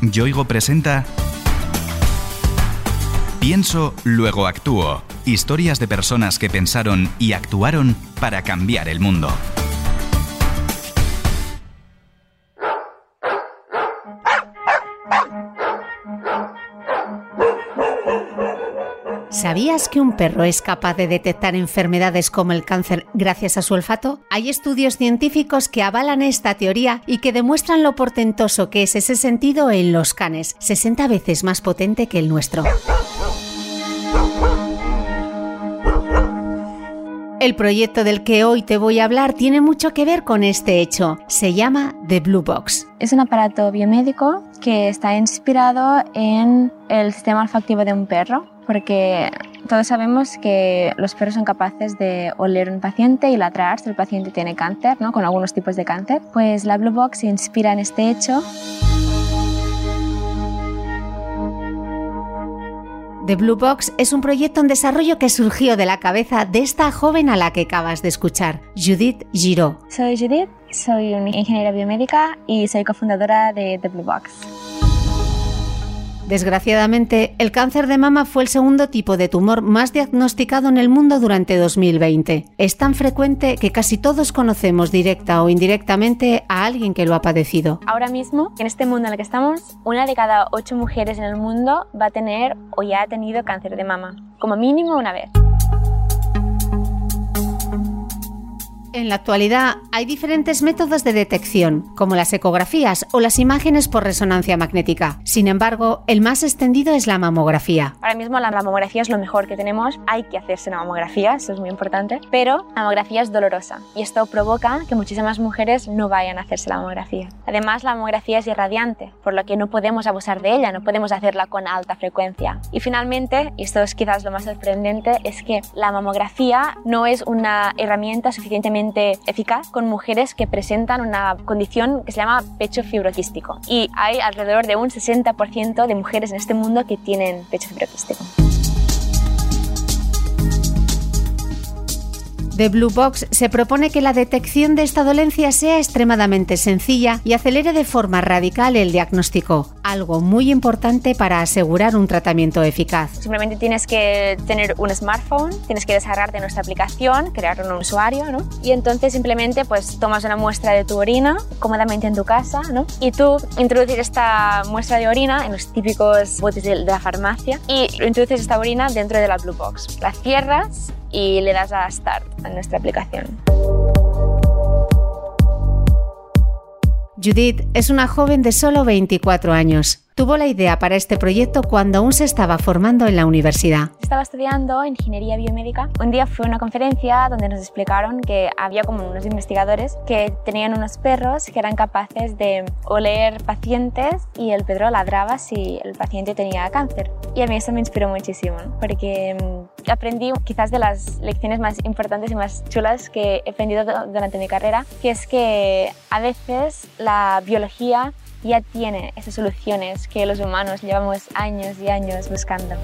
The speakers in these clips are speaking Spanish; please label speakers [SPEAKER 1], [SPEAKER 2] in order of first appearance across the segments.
[SPEAKER 1] Yoigo presenta Pienso, luego actúo. Historias de personas que pensaron y actuaron para cambiar el mundo.
[SPEAKER 2] ¿Sabías que un perro es capaz de detectar enfermedades como el cáncer gracias a su olfato? Hay estudios científicos que avalan esta teoría y que demuestran lo portentoso que es ese sentido en los canes, 60 veces más potente que el nuestro. El proyecto del que hoy te voy a hablar tiene mucho que ver con este hecho. Se llama The Blue Box.
[SPEAKER 3] Es un aparato biomédico que está inspirado en el sistema olfactivo de un perro porque todos sabemos que los perros son capaces de oler un paciente y ladrar si el paciente tiene cáncer, ¿no? con algunos tipos de cáncer. Pues la Blue Box se inspira en este hecho.
[SPEAKER 2] The Blue Box es un proyecto en desarrollo que surgió de la cabeza de esta joven a la que acabas de escuchar, Judith Giraud.
[SPEAKER 3] Soy Judith, soy una ingeniera biomédica y soy cofundadora de The Blue Box.
[SPEAKER 2] Desgraciadamente, el cáncer de mama fue el segundo tipo de tumor más diagnosticado en el mundo durante 2020. Es tan frecuente que casi todos conocemos directa o indirectamente a alguien que lo ha padecido.
[SPEAKER 3] Ahora mismo, en este mundo en el que estamos, una de cada ocho mujeres en el mundo va a tener o ya ha tenido cáncer de mama, como mínimo una vez.
[SPEAKER 2] En la actualidad hay diferentes métodos de detección, como las ecografías o las imágenes por resonancia magnética. Sin embargo, el más extendido es la mamografía.
[SPEAKER 3] Ahora mismo la mamografía es lo mejor que tenemos. Hay que hacerse una mamografía, eso es muy importante. Pero la mamografía es dolorosa y esto provoca que muchísimas mujeres no vayan a hacerse la mamografía. Además, la mamografía es irradiante, por lo que no podemos abusar de ella, no podemos hacerla con alta frecuencia. Y finalmente, y esto es quizás lo más sorprendente, es que la mamografía no es una herramienta suficientemente eficaz con mujeres que presentan una condición que se llama pecho fibroquístico. Y hay alrededor de un 60% de mujeres en este mundo que tienen pecho fibroquístico.
[SPEAKER 2] The Blue Box se propone que la detección de esta dolencia sea extremadamente sencilla y acelere de forma radical el diagnóstico, algo muy importante para asegurar un tratamiento eficaz.
[SPEAKER 3] Simplemente tienes que tener un smartphone, tienes que descargarte nuestra aplicación, crear un usuario, ¿no? Y entonces simplemente pues tomas una muestra de tu orina cómodamente en tu casa, ¿no? Y tú introduces esta muestra de orina en los típicos botes de la farmacia y introduces esta orina dentro de la Blue Box. La cierras y le das a Start a nuestra aplicación.
[SPEAKER 2] Judith es una joven de solo 24 años. Tuvo la idea para este proyecto cuando aún se estaba formando en la universidad.
[SPEAKER 3] Estaba estudiando ingeniería biomédica. Un día fue a una conferencia donde nos explicaron que había como unos investigadores que tenían unos perros que eran capaces de oler pacientes y el perro ladraba si el paciente tenía cáncer. Y a mí eso me inspiró muchísimo porque mm, aprendí quizás de las lecciones más importantes y más chulas que he aprendido durante mi carrera, que es que a veces la biología ya tiene esas soluciones que los humanos llevamos años y años buscando.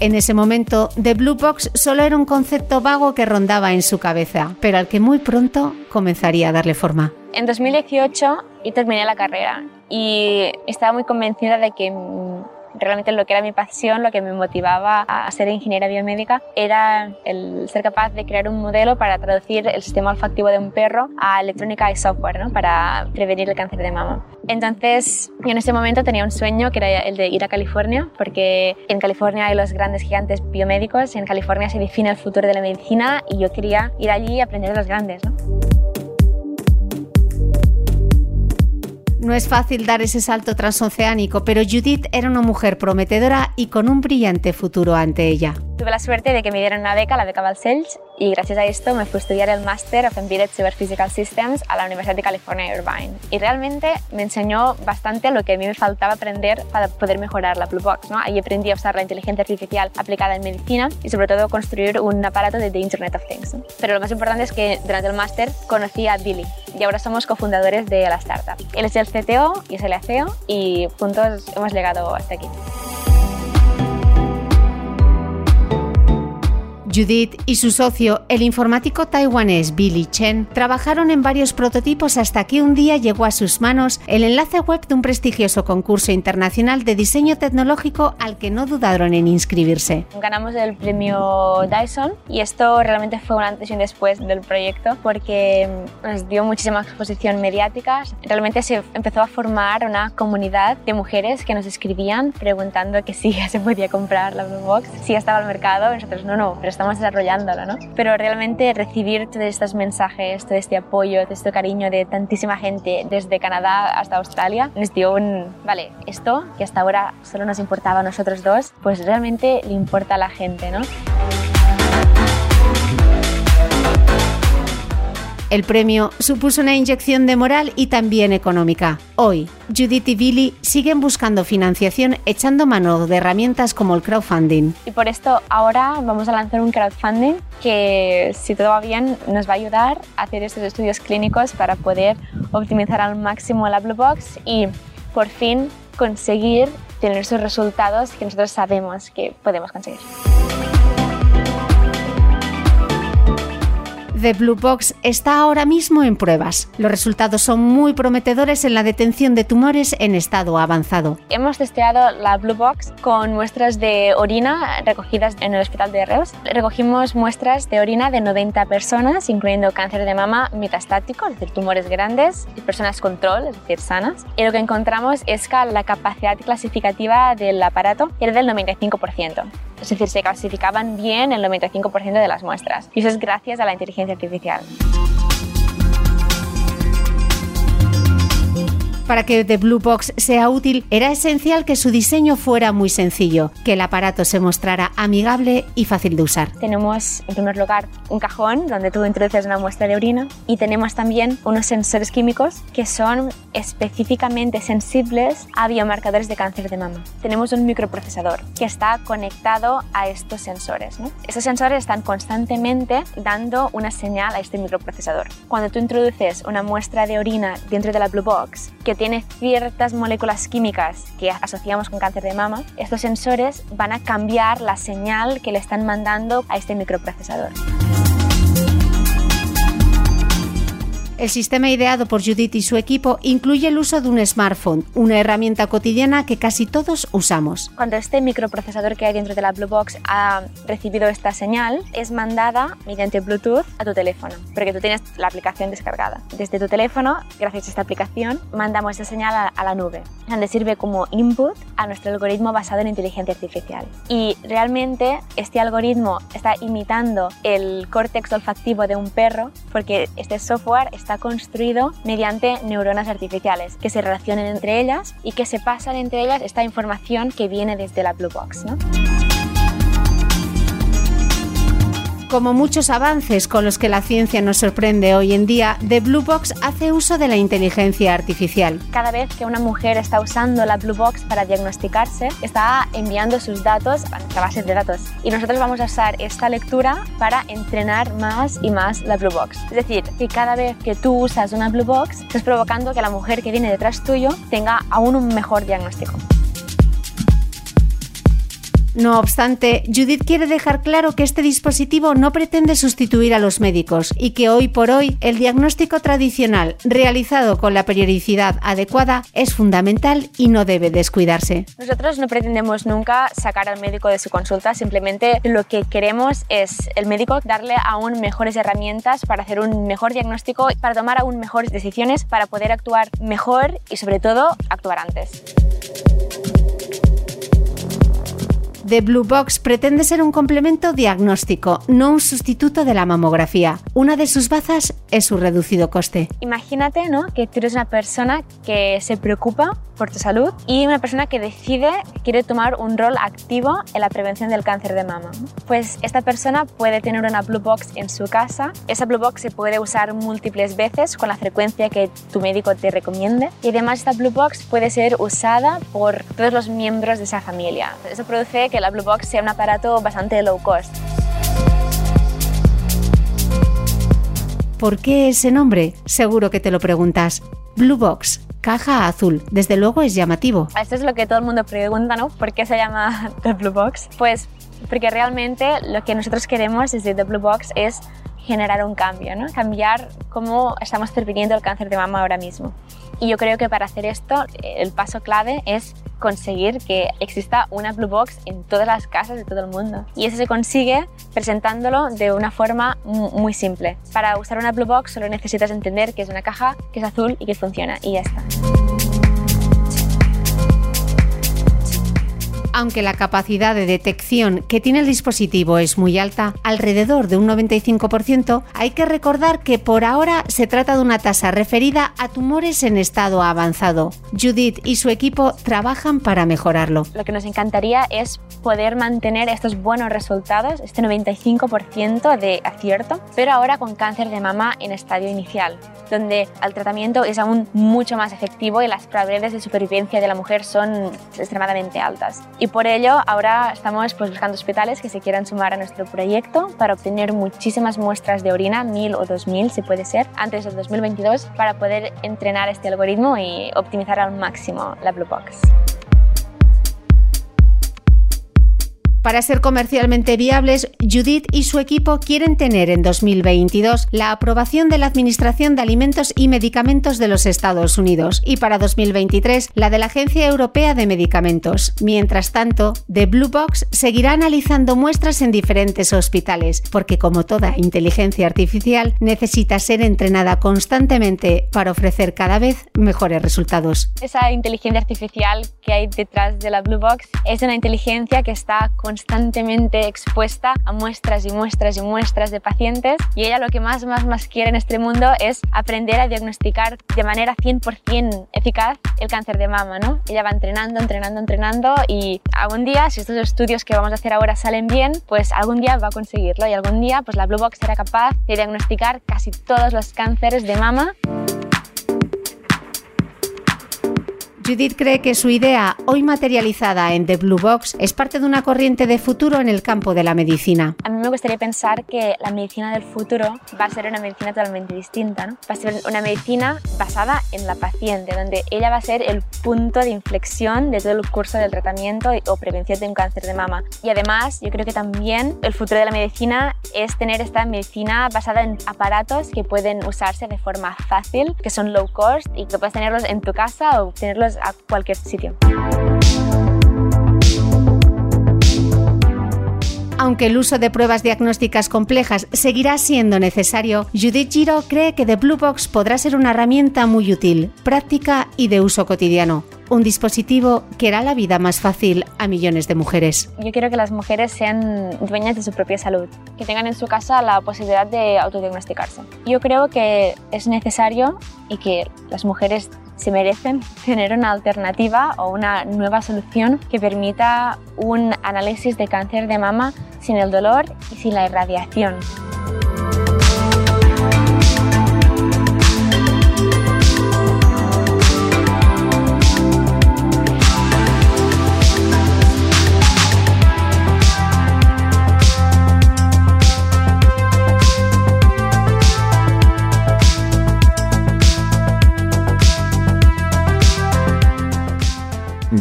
[SPEAKER 2] En ese momento, The Blue Box solo era un concepto vago que rondaba en su cabeza, pero al que muy pronto comenzaría a darle forma.
[SPEAKER 3] En 2018 y terminé la carrera y estaba muy convencida de que realmente lo que era mi pasión, lo que me motivaba a ser ingeniera biomédica, era el ser capaz de crear un modelo para traducir el sistema olfactivo de un perro a electrónica y software, ¿no? para prevenir el cáncer de mama. Entonces, yo en ese momento tenía un sueño que era el de ir a California, porque en California hay los grandes gigantes biomédicos, en California se define el futuro de la medicina y yo quería ir allí y aprender de los grandes. ¿no?
[SPEAKER 2] No es fácil dar ese salto transoceánico, pero Judith era una mujer prometedora y con un brillante futuro ante ella.
[SPEAKER 3] Tuve la suerte de que me dieran una beca, la beca Balcells, y gracias a esto me fui a estudiar el Master of Embedded Cyber Physical Systems a la Universidad de California Irvine. Y realmente me enseñó bastante lo que a mí me faltaba aprender para poder mejorar la Blue Box. ¿no? Ahí aprendí a usar la inteligencia artificial aplicada en medicina y sobre todo construir un aparato de The Internet of Things. Pero lo más importante es que durante el máster conocí a Billy y ahora somos cofundadores de la startup. Él es el CTO y es el CEO y juntos hemos llegado hasta aquí.
[SPEAKER 2] Judith y su socio, el informático taiwanés Billy Chen, trabajaron en varios prototipos hasta que un día llegó a sus manos el enlace web de un prestigioso concurso internacional de diseño tecnológico al que no dudaron en inscribirse.
[SPEAKER 3] Ganamos el premio Dyson y esto realmente fue un antes y un después del proyecto porque nos dio muchísima exposición mediática. Realmente se empezó a formar una comunidad de mujeres que nos escribían preguntando que si ya se podía comprar la Blue Box, si ya estaba al mercado. Nosotros no, no, pero estamos desarrollándola, ¿no? Pero realmente recibir todos estos mensajes, todo este apoyo, todo este cariño de tantísima gente desde Canadá hasta Australia, nos dio un, vale, esto que hasta ahora solo nos importaba a nosotros dos, pues realmente le importa a la gente, ¿no?
[SPEAKER 2] El premio supuso una inyección de moral y también económica. Hoy, Judith y Billy siguen buscando financiación echando mano de herramientas como el crowdfunding.
[SPEAKER 3] Y por esto ahora vamos a lanzar un crowdfunding que, si todo va bien, nos va a ayudar a hacer estos estudios clínicos para poder optimizar al máximo la Blue Box y por fin conseguir tener esos resultados que nosotros sabemos que podemos conseguir.
[SPEAKER 2] The Blue Box está ahora mismo en pruebas. Los resultados son muy prometedores en la detención de tumores en estado avanzado.
[SPEAKER 3] Hemos testeado la Blue Box con muestras de orina recogidas en el hospital de Reus. Recogimos muestras de orina de 90 personas, incluyendo cáncer de mama metastático, es decir, tumores grandes, y personas control, es decir, sanas. Y lo que encontramos es que la capacidad clasificativa del aparato era del 95%. Es decir, se clasificaban bien el 95% de las muestras. Y eso es gracias a la inteligencia artificial.
[SPEAKER 2] Para que The Blue Box sea útil, era esencial que su diseño fuera muy sencillo, que el aparato se mostrara amigable y fácil de usar.
[SPEAKER 3] Tenemos, en primer lugar, un cajón donde tú introduces una muestra de orina y tenemos también unos sensores químicos que son específicamente sensibles a biomarcadores de cáncer de mama. Tenemos un microprocesador que está conectado a estos sensores. ¿no? Estos sensores están constantemente dando una señal a este microprocesador. Cuando tú introduces una muestra de orina dentro de la Blue Box que tiene ciertas moléculas químicas que asociamos con cáncer de mama, estos sensores van a cambiar la señal que le están mandando a este microprocesador.
[SPEAKER 2] El sistema ideado por Judith y su equipo incluye el uso de un smartphone, una herramienta cotidiana que casi todos usamos.
[SPEAKER 3] Cuando este microprocesador que hay dentro de la Blue Box ha recibido esta señal, es mandada mediante Bluetooth a tu teléfono, porque tú tienes la aplicación descargada. Desde tu teléfono, gracias a esta aplicación, mandamos esta señal a, la nube, donde sirve como input a nuestro algoritmo basado en inteligencia artificial. Y realmente este algoritmo está imitando el córtex olfactivo de un perro, porque este software está construido mediante neuronas artificiales que se relacionen entre ellas y que se pasan entre ellas esta información que viene desde la Blue Box.
[SPEAKER 2] Como muchos avances con los que la ciencia nos sorprende hoy en día, The Blue Box hace uso de la inteligencia artificial.
[SPEAKER 3] Cada vez que una mujer está usando la Blue Box para diagnosticarse, está enviando sus datos a nuestra base de datos. Y nosotros vamos a usar esta lectura para entrenar más y más la Blue Box. Es decir, que cada vez que tú usas una Blue Box, estás provocando que la mujer que viene detrás tuyo tenga aún un mejor diagnóstico.
[SPEAKER 2] No obstante, Judith quiere dejar claro que este dispositivo no pretende sustituir a los médicos y que hoy por hoy el diagnóstico tradicional realizado con la periodicidad adecuada es fundamental y no debe descuidarse.
[SPEAKER 3] Nosotros no pretendemos nunca sacar al médico de su consulta, simplemente lo que queremos es el médico darle aún mejores herramientas para hacer un mejor diagnóstico, para tomar aún mejores decisiones, para poder actuar mejor y sobre todo actuar antes.
[SPEAKER 2] The Blue Box pretende ser un complemento diagnóstico, no un sustituto de la mamografía. Una de sus bazas es su reducido coste.
[SPEAKER 3] Imagínate ¿no? que tú eres una persona que se preocupa por tu salud y una persona que decide quiere tomar un rol activo en la prevención del cáncer de mama. Pues esta persona puede tener una Blue Box en su casa. Esa Blue Box se puede usar múltiples veces con la frecuencia que tu médico te recomiende. Y además esta Blue Box puede ser usada por todos los miembros de esa familia. Eso produce que la Blue Box sea un aparato bastante low cost.
[SPEAKER 2] ¿Por qué ese nombre? Seguro que te lo preguntas. Blue Box, caja azul. Desde luego es llamativo.
[SPEAKER 3] Esto es lo que todo el mundo pregunta, ¿no? ¿Por qué se llama The Blue Box? Pues porque realmente lo que nosotros queremos desde The Blue Box es generar un cambio, ¿no? cambiar cómo estamos previniendo el cáncer de mama ahora mismo. Y yo creo que para hacer esto, el paso clave es conseguir que exista una Blue Box en todas las casas de todo el mundo. Y eso se consigue presentándolo de una forma muy simple. Para usar una Blue Box solo necesitas entender que es una caja, que es azul y que funciona. Y ya está.
[SPEAKER 2] Aunque la capacidad de detección que tiene el dispositivo es muy alta, alrededor de un 95%, hay que recordar que por ahora se trata de una tasa referida a tumores en estado avanzado. Judith y su equipo trabajan para mejorarlo.
[SPEAKER 3] Lo que nos encantaría es poder mantener estos buenos resultados, este 95% de acierto, pero ahora con cáncer de mama en estadio inicial, donde el tratamiento es aún mucho más efectivo y las probabilidades de supervivencia de la mujer son extremadamente altas. Y por ello ahora estamos pues, buscando hospitales que se quieran sumar a nuestro proyecto para obtener muchísimas muestras de orina, mil o dos mil si puede ser, antes del 2022 para poder entrenar este algoritmo y optimizar al máximo la Blue Box.
[SPEAKER 2] Para ser comercialmente viables, Judith y su equipo quieren tener en 2022 la aprobación de la Administración de Alimentos y Medicamentos de los Estados Unidos y para 2023 la de la Agencia Europea de Medicamentos. Mientras tanto, The Blue Box seguirá analizando muestras en diferentes hospitales, porque como toda inteligencia artificial necesita ser entrenada constantemente para ofrecer cada vez mejores resultados.
[SPEAKER 3] Esa inteligencia artificial que hay detrás de la Blue Box es una inteligencia que está constantemente expuesta a muestras y muestras y muestras de pacientes y ella lo que más, más, más quiere en este mundo es aprender a diagnosticar de manera 100% eficaz el cáncer de mama, ¿no? Ella va entrenando, entrenando, entrenando y algún día, si estos estudios que vamos a hacer ahora salen bien, pues algún día va a conseguirlo y algún día pues la Blue Box será capaz de diagnosticar casi todos los cánceres de mama
[SPEAKER 2] Judith cree que su idea, hoy materializada en The Blue Box, es parte de una corriente de futuro en el campo de la medicina.
[SPEAKER 3] A mí me gustaría pensar que la medicina del futuro va a ser una medicina totalmente distinta. ¿no? Va a ser una medicina basada en la paciente, donde ella va a ser el punto de inflexión de todo el curso del tratamiento o prevención de un cáncer de mama. Y además, yo creo que también el futuro de la medicina es tener esta medicina basada en aparatos que pueden usarse de forma fácil, que son low cost y que puedes tenerlos en tu casa o tenerlos a cualquier sitio.
[SPEAKER 2] Aunque el uso de pruebas diagnósticas complejas seguirá siendo necesario, Judith Giro cree que The Blue Box podrá ser una herramienta muy útil, práctica y de uso cotidiano un dispositivo que hará la vida más fácil a millones de mujeres.
[SPEAKER 3] Yo quiero que las mujeres sean dueñas de su propia salud, que tengan en su casa la posibilidad de autodiagnosticarse. Yo creo que es necesario y que las mujeres se merecen tener una alternativa o una nueva solución que permita un análisis de cáncer de mama sin el dolor y sin la irradiación.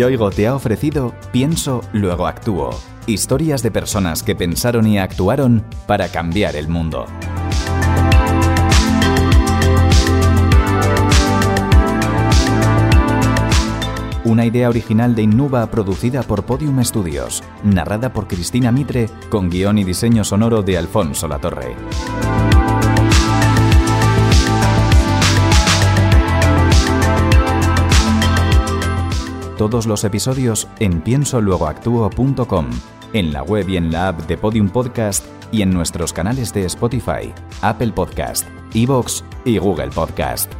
[SPEAKER 1] Yoigo te ha ofrecido Pienso, luego actúo. Historias de personas que pensaron y actuaron para cambiar el mundo. Una idea original de Innuba producida por Podium Studios, narrada por Cristina Mitre, con guion y diseño sonoro de Alfonso Latorre. Todos los episodios en piensoluegoactuo.com, en la web y en la app de Podium Podcast y en nuestros canales de Spotify, Apple Podcast, Evox y Google Podcast.